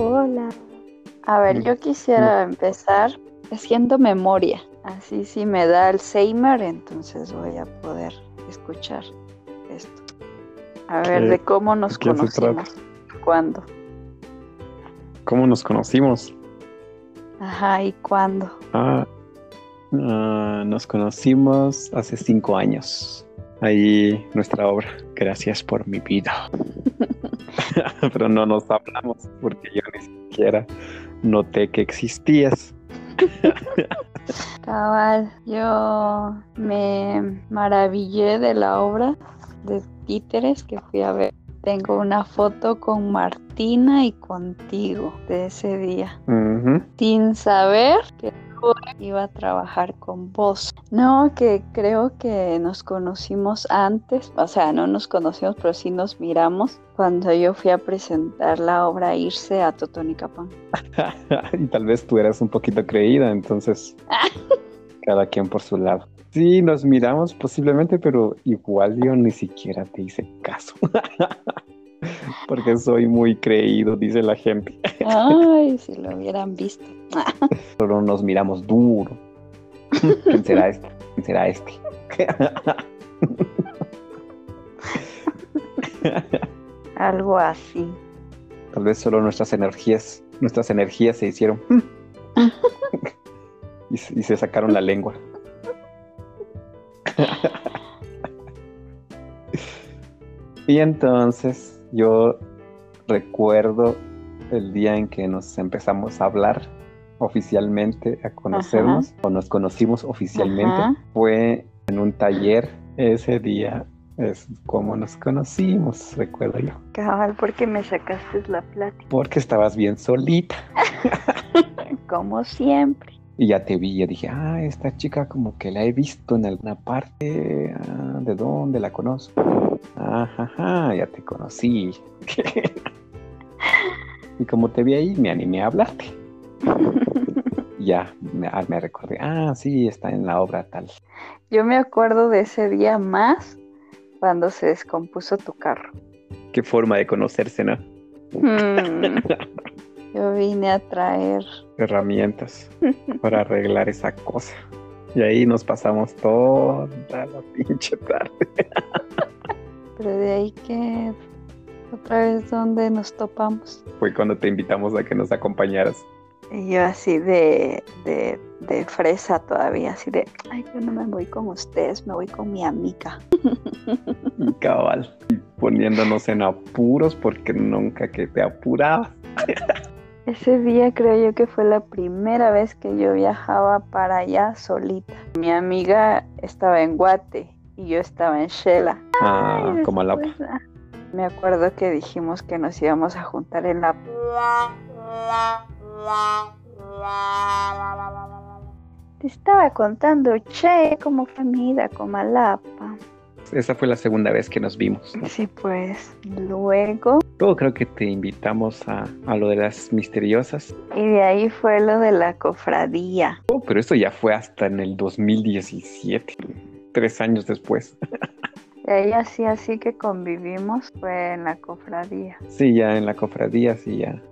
Hola. A ver, yo quisiera empezar haciendo memoria. Así si me da Alzheimer, entonces voy a poder escuchar esto. A ver, ¿Qué- de cómo nos conocimos. ¿Cuándo? ¿Cómo nos conocimos? Ajá, ¿y cuándo? Ah, ah, nos conocimos hace cinco años. Ahí nuestra obra. Gracias por mi vida. Pero no nos hablamos porque yo siquiera noté que existías. Cabal, yo me maravillé de la obra de títeres que fui a ver. Tengo una foto con Martina y contigo de ese día, sin saber que iba a trabajar con vos. No, que creo que nos conocimos antes, o sea, no nos conocimos, pero sí nos miramos cuando yo fui a presentar la obra Irse a Totonicapán. y tal vez tú eras un poquito creída, entonces cada quien por su lado. Sí, nos miramos posiblemente, pero igual yo ni siquiera te hice caso. Porque soy muy creído, dice la gente. Ay, si lo hubieran visto. Solo nos miramos duro. ¿Quién será este? ¿Quién será este? Algo así. Tal vez solo nuestras energías, nuestras energías se hicieron y, y se sacaron la lengua. y entonces yo recuerdo el día en que nos empezamos a hablar oficialmente, a conocernos, o nos conocimos oficialmente, Ajá. fue en un taller. Ese día es como nos conocimos, recuerdo yo. Cabal, porque me sacaste la plática. Porque estabas bien solita. Como siempre. Y ya te vi, yo dije, ah, esta chica como que la he visto en alguna parte. ah, ¿De dónde la conozco? Ajá, ya te conocí. y como te vi ahí, me animé a hablarte. Ya me, ah, me recordé, ah, sí, está en la obra tal. Yo me acuerdo de ese día más cuando se descompuso tu carro. Qué forma de conocerse, ¿no? Hmm. Yo vine a traer. Herramientas para arreglar esa cosa. Y ahí nos pasamos toda la pinche tarde. Pero de ahí que otra vez donde nos topamos. Fue cuando te invitamos a que nos acompañaras. Y yo así de, de, de fresa todavía, así de, ay, yo no me voy con ustedes, me voy con mi amiga. Y cabal. Poniéndonos en apuros porque nunca que te apurabas. Ese día creo yo que fue la primera vez que yo viajaba para allá solita. Mi amiga estaba en Guate y yo estaba en Shela. Ah, Ay, como la ah, Me acuerdo que dijimos que nos íbamos a juntar en la... Te estaba contando, che, cómo fue mi ida con Malapa. Esa fue la segunda vez que nos vimos. Sí, pues luego... Luego creo que te invitamos a, a lo de las misteriosas. Y de ahí fue lo de la cofradía. Oh, pero esto ya fue hasta en el 2017. Tres años después. De ahí así, así que convivimos fue en la cofradía. Sí, ya en la cofradía, sí, ya.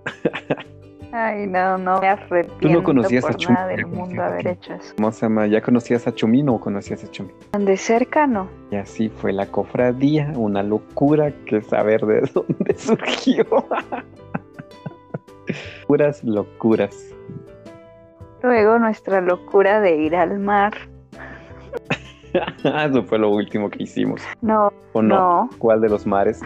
Ay, no, no me arrepiento conocías a por Chumi, nada del conocías mundo a haber hecho eso. ¿Cómo se llama? ¿Ya conocías a Chumino o conocías a Chumi? De cerca no. Y así fue la cofradía, una locura que saber de dónde surgió. Puras locuras. Luego nuestra locura de ir al mar. Eso fue lo último que hicimos. No, ¿O no? no, ¿Cuál de los mares?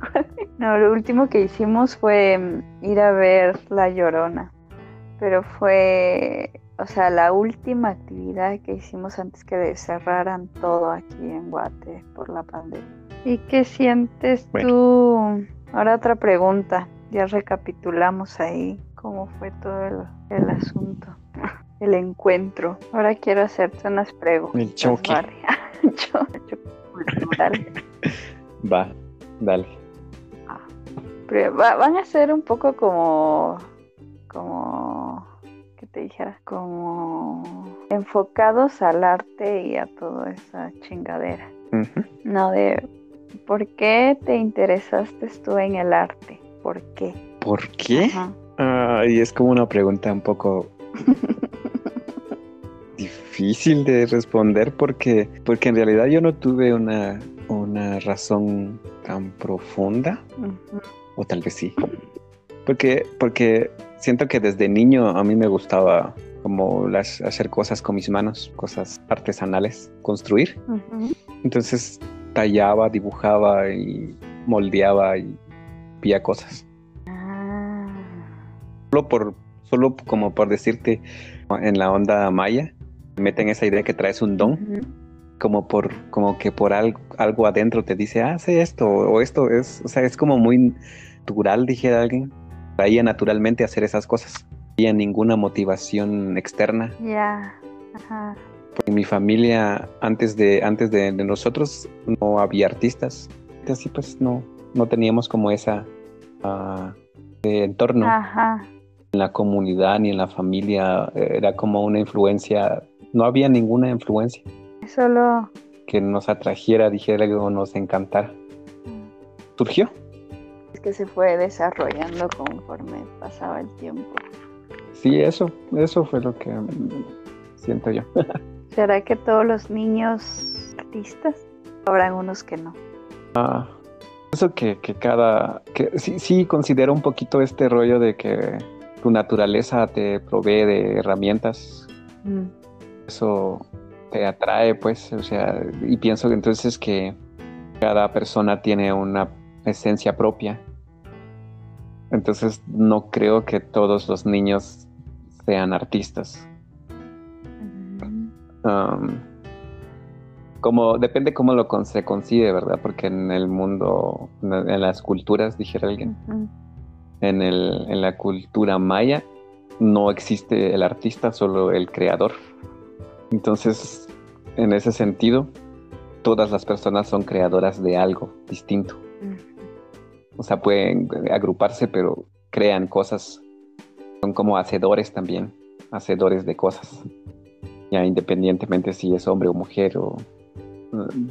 no, lo último que hicimos fue mm, ir a ver La Llorona. Pero fue, o sea, la última actividad que hicimos antes que cerraran todo aquí en Guate por la pandemia. ¿Y qué sientes Bueno. tú? Ahora otra pregunta. Ya recapitulamos ahí cómo fue todo el, el asunto, el encuentro. Ahora quiero hacerte unas preguntas. El choque. Cho- choque cultural. Va, dale. Pero va- van a ser un poco como, como, ¿qué te dijera? Como enfocados al arte y a toda esa chingadera. No de, ¿por qué te interesaste tú en el arte? ¿Por qué? ¿Por qué? Ah, y es como una pregunta un poco difícil de responder porque, porque en realidad yo no tuve una, una razón tan profunda. O tal vez sí. Porque, porque siento que desde niño a mí me gustaba como las, hacer cosas con mis manos, cosas artesanales, construir. Entonces tallaba, dibujaba y moldeaba y pía cosas. Ah. Solo por, solo como por decirte, en la onda maya, meten esa idea que traes un don, como por, como que por algo, algo adentro te dice, hace esto, o esto es, o sea, es como muy natural, dijera alguien, traía naturalmente hacer esas cosas. No había ninguna motivación externa. Ya, ajá. En mi familia, antes de, antes de, nosotros, no había artistas. Así pues no, no teníamos como esa uh, entorno. Ajá. En la comunidad ni en la familia era como una influencia, no había ninguna influencia. Solo que nos atrajera, dijera que nos encantara. Mm. Surgió. Es que se fue desarrollando conforme pasaba el tiempo. Sí, eso, eso fue lo que siento yo. ¿Será que todos los niños artistas? Habrán unos que no. Ah, eso que, que cada, que sí, sí considero un poquito este rollo de que tu naturaleza te provee de herramientas. Mm. Eso te atrae, pues, o sea, y pienso que entonces que cada persona tiene una esencia propia. Entonces no creo que todos los niños sean artistas. Um, como depende cómo lo se concibe, ¿verdad? Porque en el mundo, en las culturas, dijera alguien, en, el, en la cultura maya no existe el artista, solo el creador. Entonces, en ese sentido, todas las personas son creadoras de algo distinto. O sea, pueden agruparse, pero crean cosas. Son como hacedores también, hacedores de cosas ya independientemente si es hombre o mujer o mm,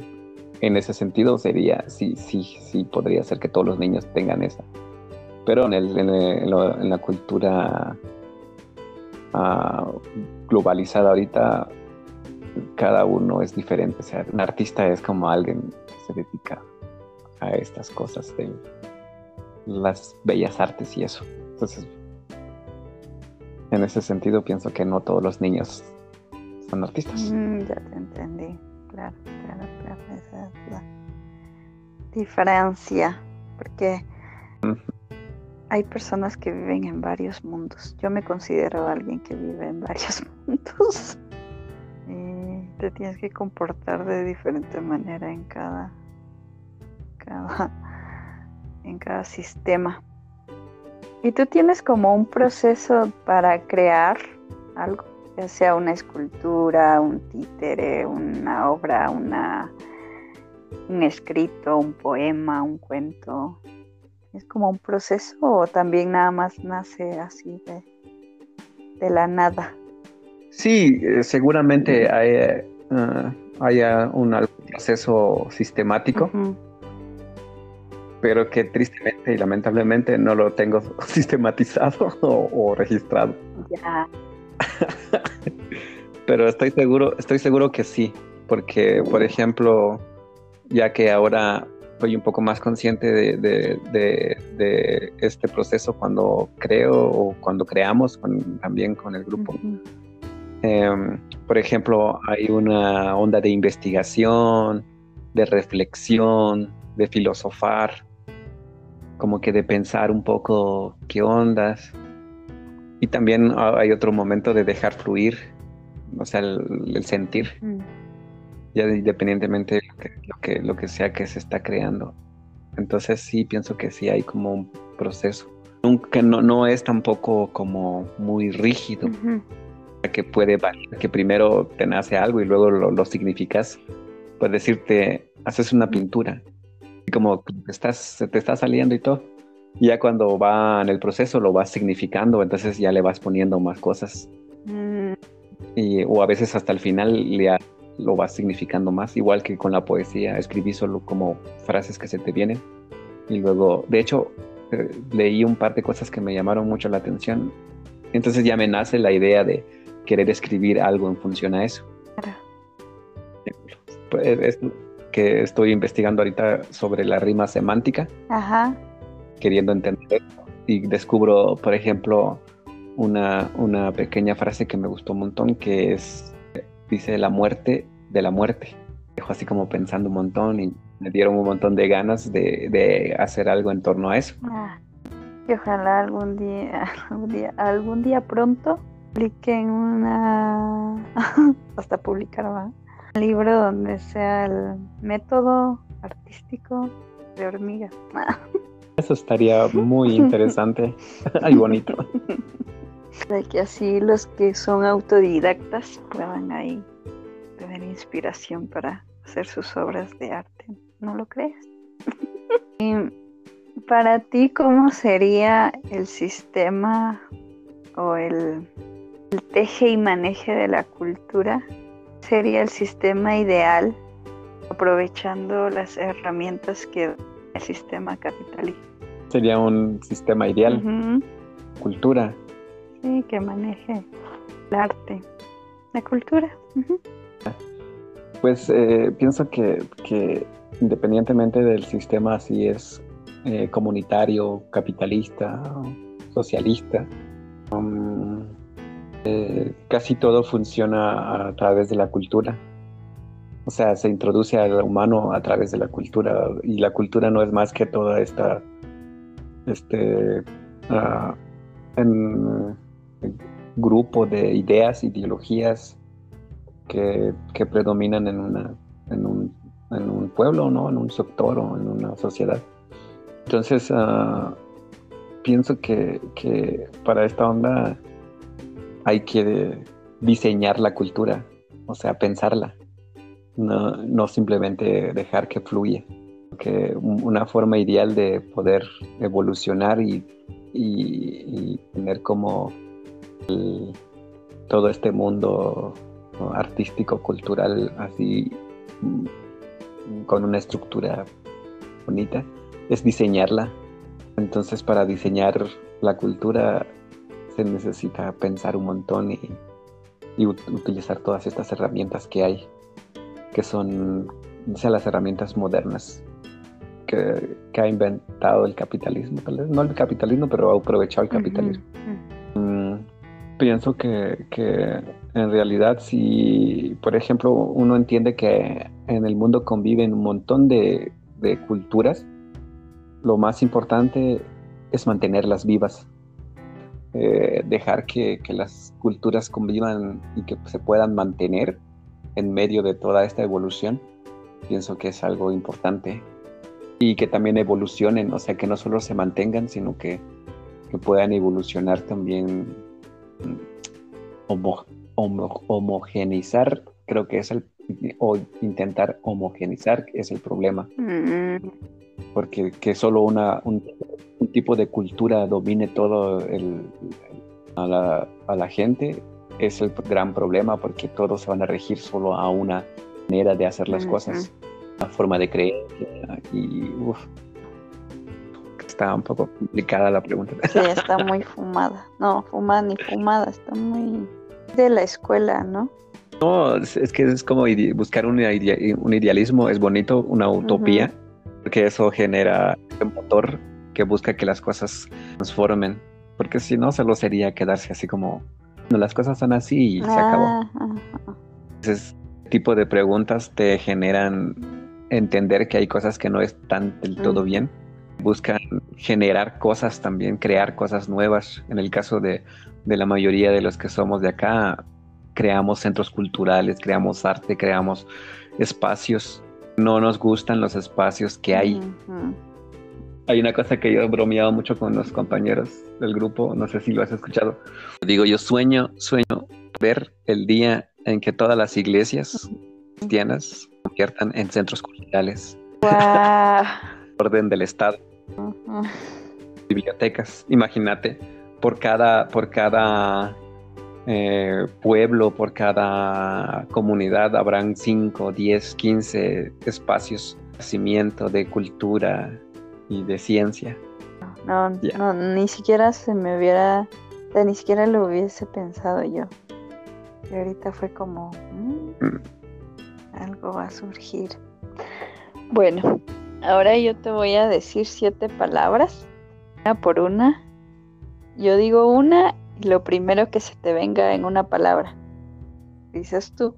en ese sentido sería sí sí sí podría ser que todos los niños tengan esa pero en, el, en, la cultura ah, globalizada ahorita cada uno es diferente o sea un artista es como alguien que se dedica a estas cosas de las bellas artes y eso entonces en ese sentido pienso que no todos los niños artistas. Mm, ya te entendí, claro, claro, claro, esa es la diferencia, porque hay personas que viven en varios mundos. Yo me considero alguien que vive en varios mundos. Te tienes que comportar de diferente manera en cada, cada en cada sistema. Y tú tienes como un proceso para crear algo ya sea una escultura, un títere, una obra, una, un escrito, un poema, un cuento. ¿Es como un proceso o también nada más nace así de, de la nada? Sí, eh, seguramente hay, eh, haya un proceso sistemático, pero que tristemente y lamentablemente no lo tengo sistematizado o, o registrado. Pero estoy seguro, estoy seguro que sí, porque por ejemplo, ya que ahora soy un poco más consciente de, este proceso cuando creo o cuando creamos también con el grupo. Em, por ejemplo, hay una onda de investigación, de reflexión, de filosofar, como que de pensar un poco qué ondas. Y también hay otro momento de dejar fluir, o sea, el, sentir, mm. ya independientemente de lo que, lo que, sea que se está creando. Entonces sí, pienso que sí hay como un proceso. Nunca, no, no es tampoco como muy rígido, que puede que primero te nace algo y luego lo, lo significas. Puedes decirte, haces una pintura, y como te estás, te está saliendo y todo y ya cuando va en el proceso lo vas significando, entonces ya le vas poniendo más cosas. Mm. Y, o a veces hasta el final le, lo vas significando más, igual que con la poesía, escribí solo como frases que se te vienen. Y luego, de hecho, eh, leí un par de cosas que me llamaron mucho la atención. Entonces ya me nace la idea de querer escribir algo en función a eso. Pues, es que estoy investigando ahorita sobre la rima semántica, Ajá. queriendo entender y descubro, por ejemplo, una, una pequeña frase que me gustó un montón, que es, dice la muerte de la muerte. Dejo así como pensando un montón y me dieron un montón de ganas de, de hacer algo en torno a eso. Ah, y ojalá algún día, algún día, algún día pronto publiquen una, hasta publicar ¿va? un libro donde sea el método artístico de hormiga. Eso estaría muy interesante y bonito. De que así los que son autodidactas puedan ahí tener inspiración para hacer sus obras de arte. ¿No lo crees? y para ti, ¿cómo sería el sistema o el, el teje y maneje de la cultura? ¿Sería el sistema ideal aprovechando las herramientas que el sistema capitalista? Sería un sistema ideal, cultura. Sí, que maneje el arte, la cultura. Pues eh, pienso que, que independientemente del sistema, si es eh, comunitario, capitalista, socialista, um, casi todo funciona a través de la cultura. O sea, se introduce al humano a través de la cultura y la cultura no es más que toda esta, este, ah, en- grupo de ideas, ideologías que, que predominan en, una, en, un, en un pueblo, ¿no? En un sector o en una sociedad. Entonces, ah, pienso que, que para esta onda hay que diseñar la cultura, o sea, pensarla, no, no simplemente dejar que fluya. Que un- una forma ideal de poder evolucionar y, y- tener como todo este mundo artístico, cultural, así con una estructura bonita, es diseñarla. Entonces para diseñar la cultura se necesita pensar un montón y, y ut- utilizar todas estas herramientas que hay, que son o sea, las herramientas modernas que, que ha inventado el capitalismo, tal vez no el capitalismo, pero ha aprovechado el capitalismo. Ujú. Mm, pienso que, que en realidad si, por ejemplo, uno entiende que en el mundo conviven un montón de, de culturas, lo más importante es mantenerlas vivas. Eh, dejar que, que las culturas convivan y que se puedan mantener en medio de toda esta evolución, pienso que es algo importante. Y que también evolucionen, o sea, que no solo se mantengan, sino que, que puedan evolucionar también mm, homo- creo que es el, o intentar homogenizar es el problema, Mm, porque que solo una, un, un tipo de cultura domine todo el, a, la, a la gente es el gran problema, porque todos se van a regir solo a una manera de hacer las cosas, una forma de creer, y uf, está un poco complicada la pregunta. Sí, está muy fumada. No, fumada ni fumada, está muy de la escuela, ¿no? No, es, es que es como buscar un, idea- un idealismo, es bonito, una utopía, porque eso genera un motor que busca que las cosas transformen, porque si no, solo sería quedarse así como, no, las cosas son así y se acabó. Ah, ajá. Ese tipo de preguntas te generan entender que hay cosas que no están del todo bien. Buscan generar cosas también, crear cosas nuevas. En el caso de, de la mayoría de los que somos de acá, creamos centros culturales, creamos arte, creamos espacios. No nos gustan los espacios que hay. Hay una cosa que yo he bromeado mucho con los compañeros del grupo, no sé si lo has escuchado. Digo, yo sueño, sueño ver el día en que todas las iglesias cristianas se conviertan en centros culturales, orden del Estado, bibliotecas. Imagínate, por cada, por cada eh, pueblo, por cada comunidad habrán 5, 10, 15 espacios de nacimiento, de cultura y de ciencia. No, no, ni siquiera se me hubiera, sea, ni siquiera lo hubiese pensado yo. Y ahorita fue como, mm, Mm. algo va a surgir. Bueno, ahora yo te voy a decir siete palabras, una por una. Yo digo una y lo primero que se te venga en una palabra. Dices tú.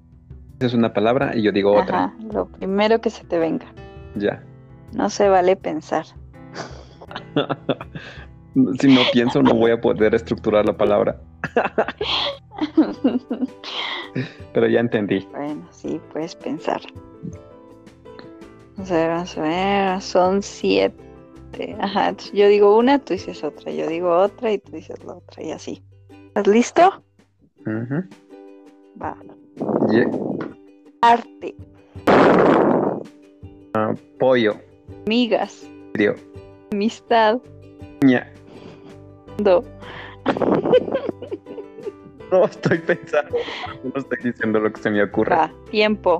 Es una palabra y yo digo otra. Ajá, lo primero que se te venga. Ya. No se vale pensar. si no pienso, no voy a poder estructurar la palabra. Pero ya entendí. Bueno, sí, puedes pensar. Vamos a ver, vamos a ver. Son siete. Ajá, yo digo una, tú dices otra. Yo digo otra y tú dices la otra. Y así. ¿Estás listo? Va. Arte, Pollo. amigas, Dio. amistad, do, No estoy pensando. No estoy diciendo lo que se me ocurre. va, tiempo,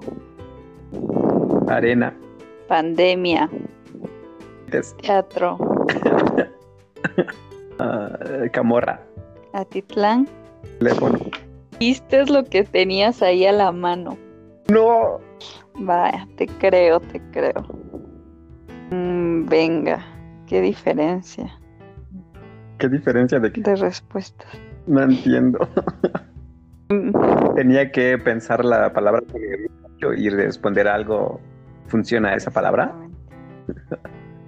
Arena. pandemia, Teatro, ah, camorra. Atitlán. Teléfono. Viste lo que tenías ahí a la mano. No. Vaya, te creo, te creo. Mm, venga, qué diferencia ¿Qué diferencia de qué? de respuestas. No entiendo. Mm, Tenía que pensar la palabra que me había dicho y responder algo. ¿Funciona esa palabra?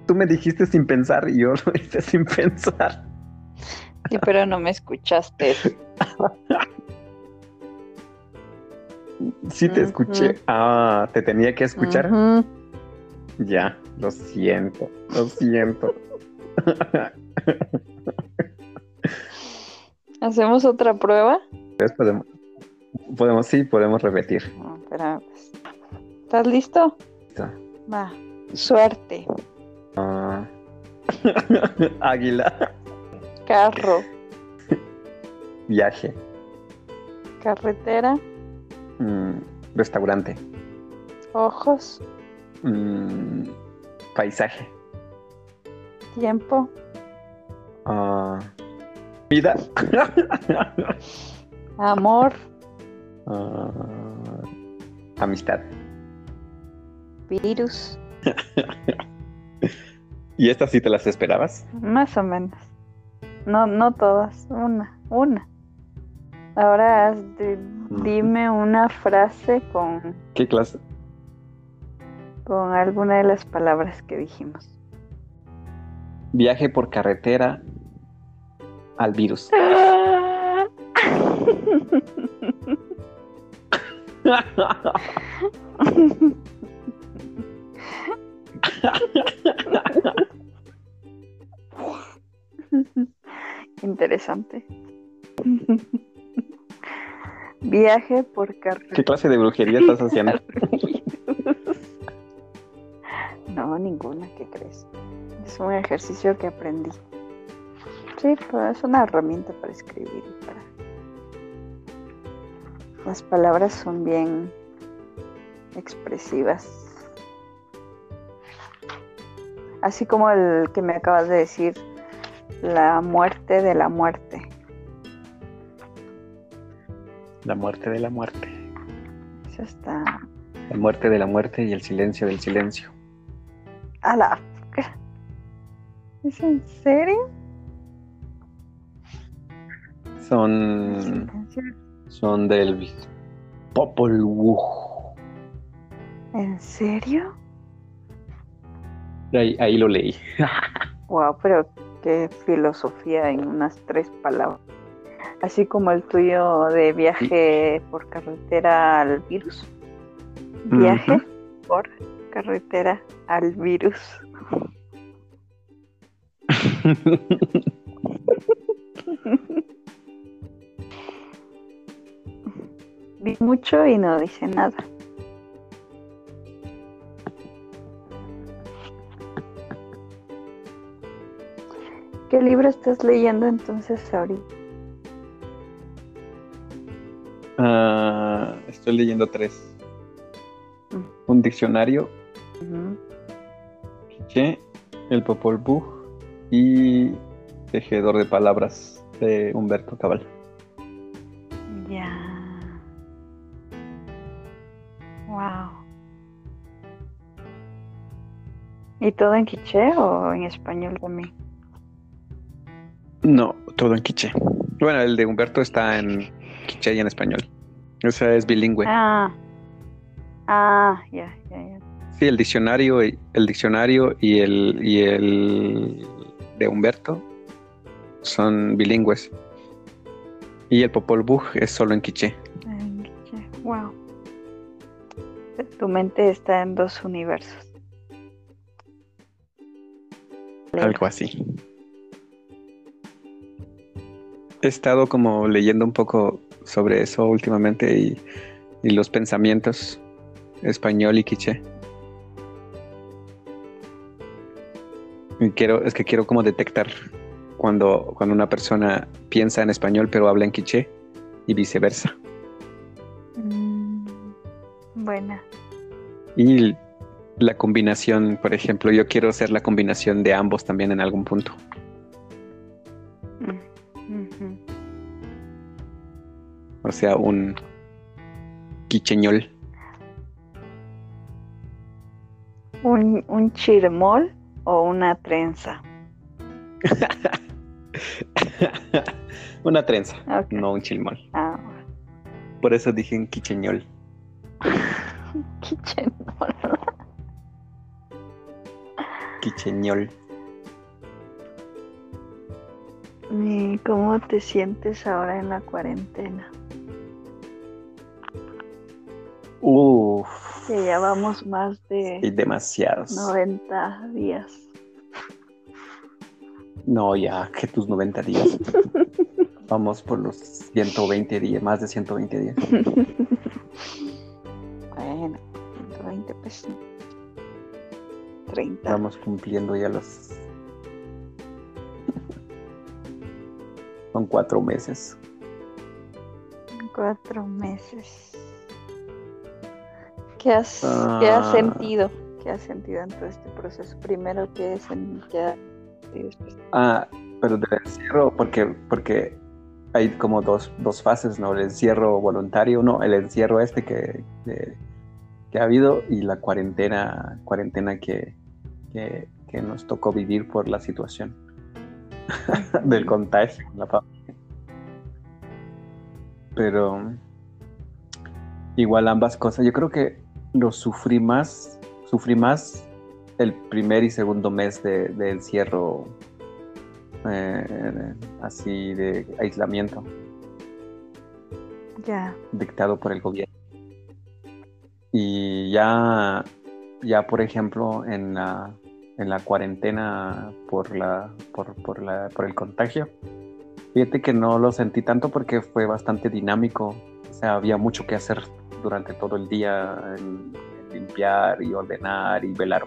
Tú me dijiste sin pensar y yo lo hice sin pensar. Sí, pero no me escuchaste. Sí te escuché. Ah, te tenía que escuchar. Ya, lo siento, lo siento. ¿Hacemos otra prueba? Entonces podemos, podemos, sí, podemos repetir. No, espera, pues. ¿Estás listo? Listo. Va. Suerte. Águila, carro, viaje, carretera, mm, restaurante, ojos, mm, paisaje, tiempo, ah, vida, amor, ah, amistad. virus, ¿Y estas sí te las esperabas? más o menos. No, no todas, una, una. Ahora de- dime una frase con, ¿Qué clase? con alguna de las palabras que dijimos. Viaje por carretera al virus. Interesante. Viaje por carretera. ¿Qué clase de brujería estás haciendo? No, ninguna, ¿qué crees? Es un ejercicio que aprendí. Sí, pues es una herramienta para escribir y para. Las palabras son bien expresivas. Así como el que me acabas de decir, la muerte de la muerte. La muerte de la muerte. Eso está. La muerte de la muerte y el silencio del silencio. A la. ¿Es en serio? Son, son del Popol Vuh. ¿En serio? Ahí, ahí lo leí. Wow, pero filosofía en unas tres palabras. Así como el tuyo de viaje por carretera al virus. Viaje por carretera al virus. Vi mucho y no dice nada. ¿Qué libro estás leyendo entonces ahorita? Ah, estoy leyendo tres. Mm. Un diccionario, Ujú. Quiché, el Popol Vuh y Tejedor de Palabras de Humberto Cabal. Ya. Wow. ¿Y todo en quiché o en español también? No, todo en quiché. Bueno, el de Humberto está en quiché y en español. O sea, es bilingüe. Ah. Ah, ya, ya, ya. Sí, el diccionario, y- el diccionario y el, y el de Humberto son bilingües. Y el Popol Vuh es solo en quiché. En quiché. Wow. Tu mente está en dos universos. Algo así. He estado como leyendo un poco sobre eso últimamente y, y los pensamientos español y quiché. Y quiero, es que quiero como detectar cuando, cuando una persona piensa en español pero habla en quiché y viceversa. Mm, buena. Y la combinación, por ejemplo, yo quiero hacer la combinación de ambos también en algún punto. O sea, un quicheñol. ¿Un, un chirmol o una trenza? Una trenza, no un chilmol. Ah, Por eso dije un quicheñol. quichemol. Quicheñol. ¿Y cómo te sientes ahora en la cuarentena? Uf, Que ya vamos más de hay demasiados. 90 días. No, ya, que tus 90 días. Vamos por los 120 días, más de 120 días. Bueno, 120 pesos. 30. Vamos cumpliendo ya los... Son cuatro meses. Cuatro meses. ¿Qué has, ¿qué has Ah. sentido? ¿Qué has sentido en todo este proceso? Primero, ¿qué es en qué y después? Ah, pero del encierro, porque, porque hay como dos, dos fases, ¿no? El encierro voluntario, no, el encierro este que, que, que ha habido y la cuarentena, cuarentena que, que, que nos tocó vivir por la situación del contagio en la familia. Pero igual ambas cosas, yo creo que lo sufrí más, sufrí más el primer y segundo mes de, de encierro eh, así de aislamiento Ya. dictado por el gobierno. Y ya, ya por ejemplo, en la, en la cuarentena por, la, por, por, la, por el contagio, fíjate que no lo sentí tanto porque fue bastante dinámico. O sea, había mucho que hacer durante todo el día, en- limpiar y ordenar y velar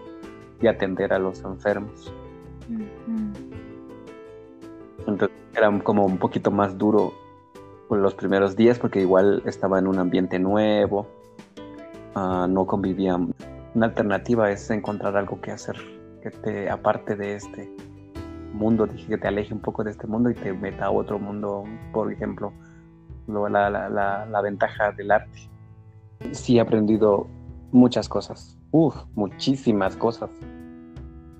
y atender a los enfermos. Entonces era como un poquito más duro los primeros días porque igual estaba en un ambiente nuevo, ah, no convivía. Una alternativa es encontrar algo que hacer que te aparte de este mundo, dije que te aleje un poco de este mundo y te meta a otro mundo, por ejemplo, lo- la, la- la- la ventaja del arte. Sí he aprendido muchas cosas, uf, muchísimas cosas.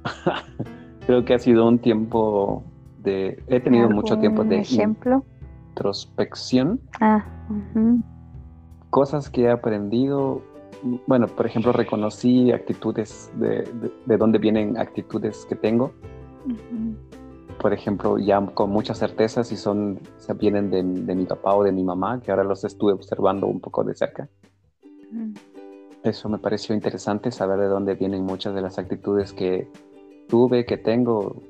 Creo que ha sido un tiempo de... He tenido mucho tiempo ¿Algún de ejemplo? introspección, Ah, cosas que he aprendido. Bueno, por ejemplo, reconocí actitudes de, de, de dónde vienen actitudes que tengo. Por ejemplo, ya con mucha certeza si son, si vienen de, de mi papá o de mi mamá, que ahora los estuve observando un poco de cerca. Eso me pareció interesante, saber de dónde vienen muchas de las actitudes que tuve, que tengo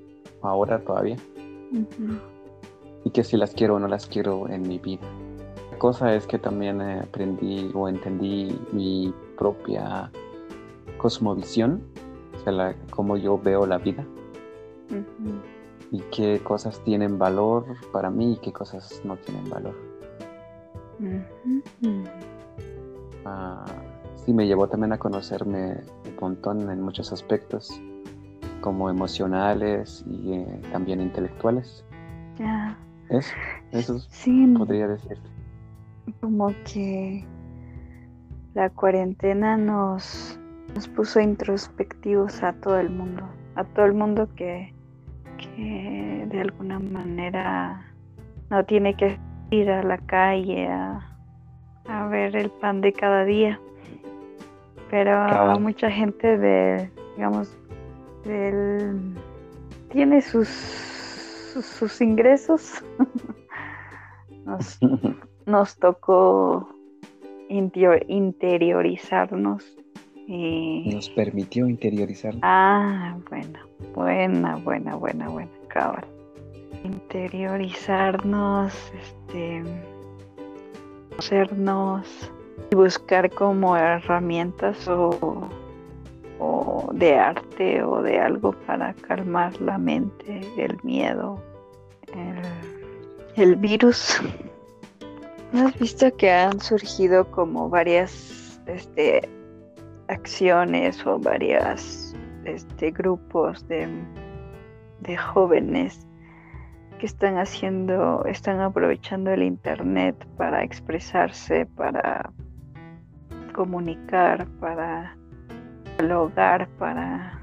ahora todavía. Y que si las quiero o no las quiero en mi vida. La cosa es que también aprendí o entendí mi propia cosmovisión, o sea, la- cómo yo veo la vida y qué cosas tienen valor para mí y qué cosas no tienen valor. Ah, sí, me llevó también a conocerme un montón en muchos aspectos como emocionales y eh, también intelectuales. Ya. Eso, eso Sí, podría decirte. como que la cuarentena nos, nos puso introspectivos a todo el mundo, a todo el mundo que, que de alguna manera no tiene que ir a la calle a, a ver el pan de cada día. Pero a mucha gente de, digamos, del, tiene sus, sus, sus ingresos. nos, nos tocó interiorizarnos y Nos permitió interiorizar. ah buena buena buena buena buena cabal interiorizarnos este conocernos y buscar como herramientas o, o de arte o de algo para calmar la mente el miedo el, el virus. ¿No has visto que han surgido como varias este, acciones o varias este, grupos de, de jóvenes que están haciendo, están aprovechando el internet para expresarse, para comunicar, para dialogar, para,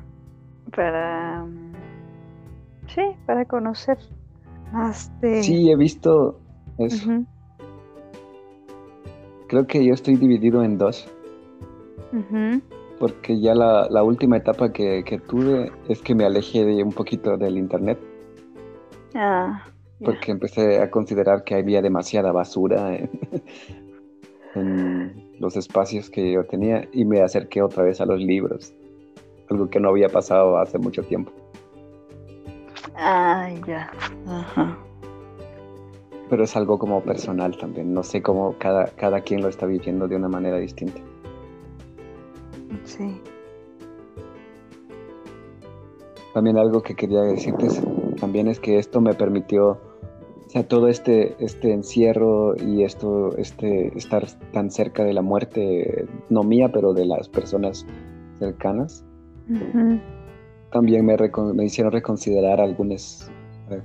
para, mm, sí, para conocer más de... Sí, he visto eso. Creo que yo estoy dividido en dos, porque ya la, la última etapa que, que tuve es que me alejé de un poquito del internet, Ah, porque empecé a considerar que había demasiada basura en, en los espacios que yo tenía y me acerqué otra vez a los libros, algo que no había pasado hace mucho tiempo. Ah, ya. Ajá. Pero es algo como personal también, no sé cómo cada, cada quien lo está viviendo de una manera distinta. Sí. También algo que quería decirte es- también es que esto me permitió, o sea, todo este, este encierro y esto, este, estar tan cerca de la muerte, no mía, pero de las personas cercanas, también me, me hicieron reconsiderar algunos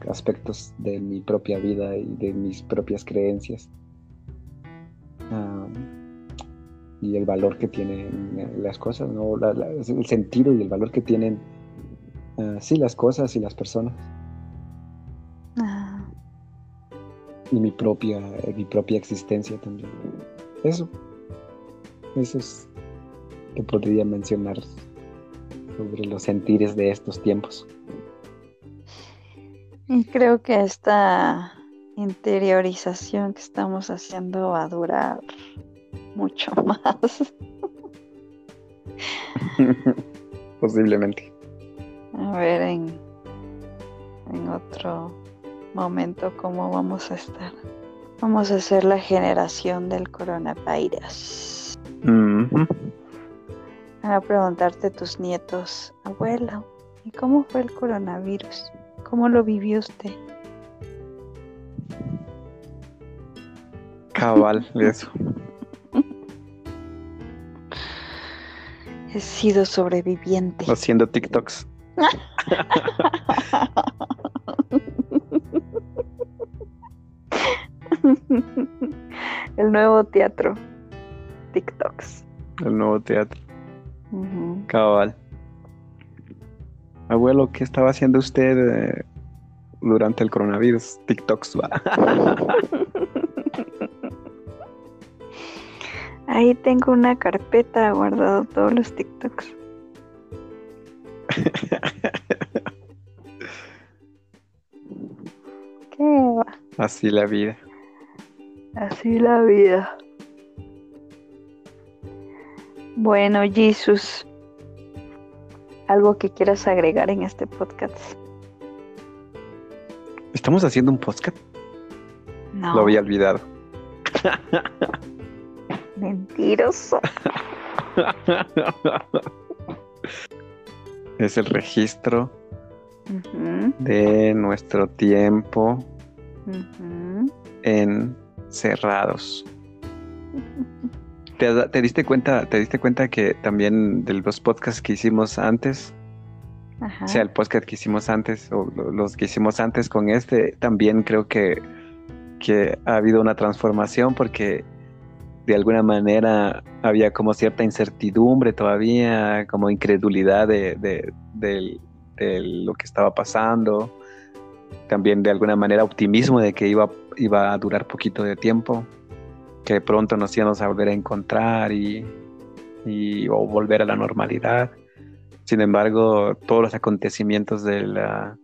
aspectos de mi propia vida y de mis propias creencias. Y el valor que tienen eh, las cosas, ¿no? La- la- el sentido y el valor que tienen, ah, sí, las cosas y las personas. Y mi propia, mi propia existencia también. Eso. Eso es que podría mencionar sobre los sentires de estos tiempos. Y creo que esta interiorización que estamos haciendo va a durar mucho más. Posiblemente. A ver en, en otro momento cómo vamos a estar. Vamos a ser la generación del coronavirus. Van a preguntarte tus nietos, abuelo, ¿y cómo fue el coronavirus? ¿Cómo lo vivió usted? Cabal, eso. He sido sobreviviente. Haciendo TikToks. El nuevo teatro. TikToks. El nuevo teatro. Cabal. Abuelo, ¿qué estaba haciendo usted eh, durante el coronavirus? TikToks, va. Ahí tengo una carpeta guardado todos los TikToks. ¿Qué va? Así la vida. Así la vida. Bueno, Jesus, ¿algo que quieras agregar en este podcast? ¿Estamos haciendo un podcast? No, Lo había olvidado. mentiroso. es el registro de nuestro tiempo. ¿Te, da- te diste cuenta, te diste cuenta que también de los podcasts que hicimos antes O sea, el podcast que hicimos antes o los que hicimos antes con este, también creo que, que ha habido una transformación porque de alguna manera había como cierta incertidumbre todavía, como incredulidad de, de, lo que estaba pasando, también de alguna manera optimismo de que iba, iba a durar poquito de tiempo, que pronto nos íbamos a volver a encontrar y, y o volver a la normalidad. Sin embargo, todos los acontecimientos de la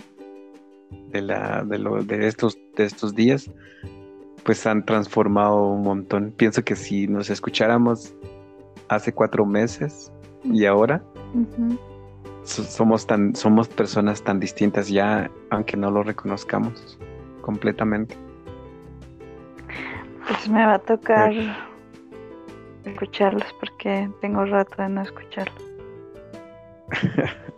de la de, estos de estos días pues han transformado un montón. Pienso que si nos escucháramos hace cuatro meses y ahora somos tan somos personas tan distintas ya, aunque no lo reconozcamos completamente. Pues me va a tocar escucharlos porque tengo rato de no escucharlos.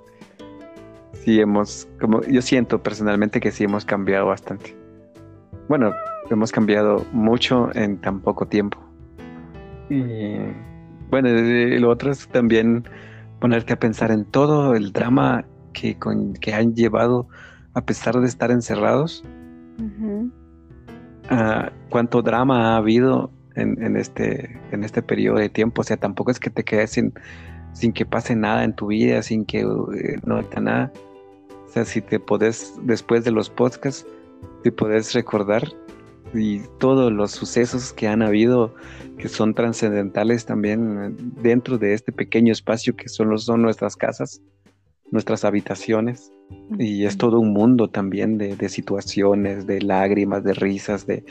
sí hemos, como yo siento personalmente que sí hemos cambiado bastante. Bueno, hemos cambiado mucho en tan poco tiempo. Y bueno, lo otro es también ponerte a pensar en todo el drama que, con, que han llevado a pesar de estar encerrados. Ah, cuánto drama ha habido en, este, en este periodo de tiempo. O sea, tampoco es que te quedes sin, sin que pase nada en tu vida, sin que eh, no haya nada. O sea, si te podés, después de los podcasts, te podés recordar y todos los sucesos que han habido que son trascendentales también dentro de este pequeño espacio que solo son nuestras casas, nuestras habitaciones. Y es todo un mundo también de, de situaciones, de lágrimas, de risas, de,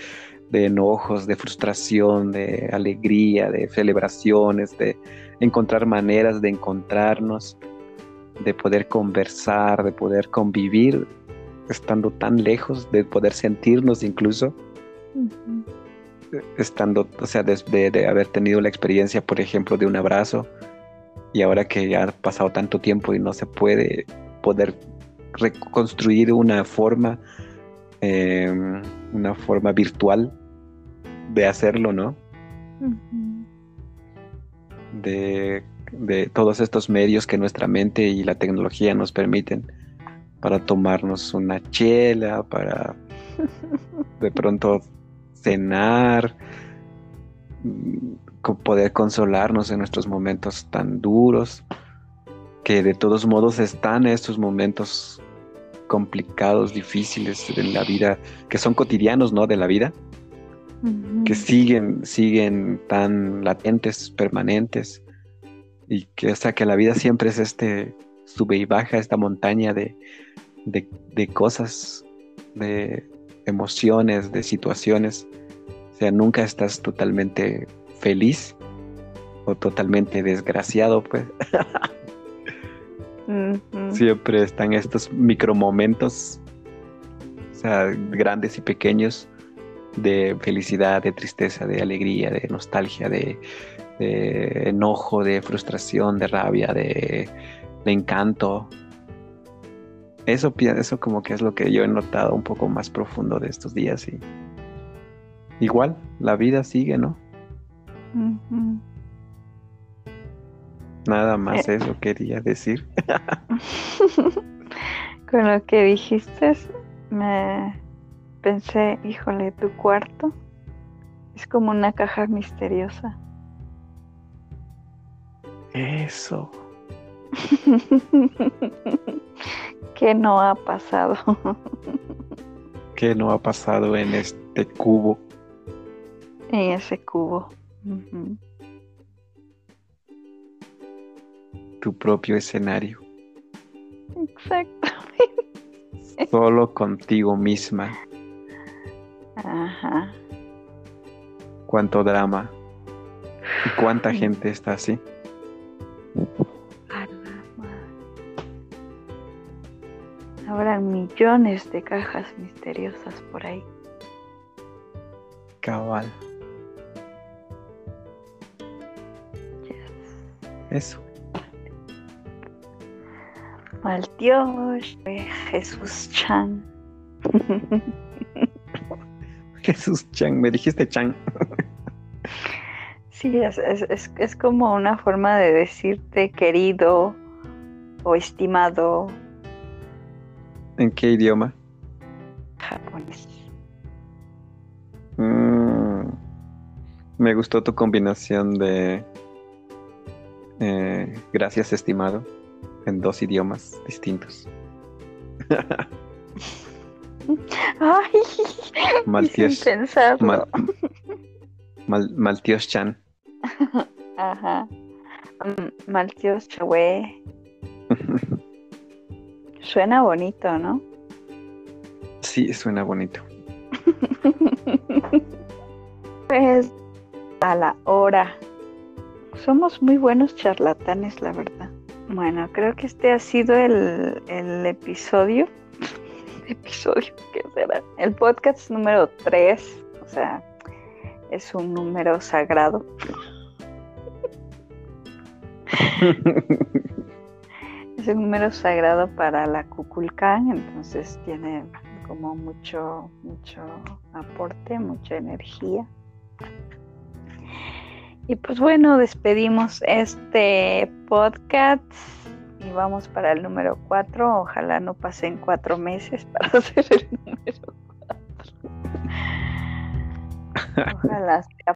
de enojos, de frustración, de alegría, de celebraciones, de encontrar maneras de encontrarnos, de poder conversar, de poder convivir, estando tan lejos, de poder sentirnos incluso, estando, o sea, desde de haber tenido la experiencia, por ejemplo, de un abrazo, y ahora que ya ha pasado tanto tiempo y no se puede poder reconstruir una forma, em, una forma virtual de hacerlo, ¿no? de, todos estos medios que nuestra mente y la tecnología nos permiten para tomarnos una chela, para de pronto cenar, poder consolarnos en nuestros momentos tan duros, que de todos modos están estos momentos complicados, difíciles de la vida, que son cotidianos, ¿no? De la vida, que siguen, siguen tan latentes, permanentes, y que hasta que la vida siempre es este sube y baja, esta montaña de, de, cosas, de emociones, de situaciones. O sea, nunca estás totalmente feliz o totalmente desgraciado, pues. Siempre están estos micromomentos, o sea, grandes y pequeños, de felicidad, de tristeza, de alegría, de nostalgia, de, enojo, de frustración, de rabia, de, encanto. Eso, eso como que es lo que yo he notado un poco más profundo de estos días y igual la vida sigue, ¿no? Nada más eh. eso quería decir. Con lo que dijiste, me, Pensé, híjole, tu cuarto es como una caja misteriosa. Eso. ¿Qué no ha pasado? ¿Qué no ha pasado en este cubo? En ese cubo. Tu propio escenario. Exactamente. Solo contigo misma. Ajá. Cuánto drama. ¿Y cuánta gente está así? Millones de cajas misteriosas por ahí. Cabal. Eso. Mal Dios, Jesús Chan. Jesús Chan, me dijiste Chan. Sí, es, como una forma de decirte querido o estimado ¿En qué idioma? Japonés. Mm, me gustó tu combinación de eh, gracias, estimado, en dos idiomas distintos. Ay, Maltíos. sin pensarlo. Mal, mal, Maltíos Chan. Ajá. Mm, Maltios Chahue. Suena bonito, ¿no? Sí, suena bonito. Pues a la hora. Somos muy buenos charlatanes, la verdad. Bueno, creo que este ha sido el, el episodio. episodio, ¿qué será? El podcast número 3. O sea, es un número sagrado. Es un número sagrado para la Kukulkan, entonces tiene como mucho, mucho aporte, mucha energía. Y pues bueno, despedimos este podcast y vamos para el número 4. Ojalá no pasen cuatro meses para hacer el número 4. Ojalá sea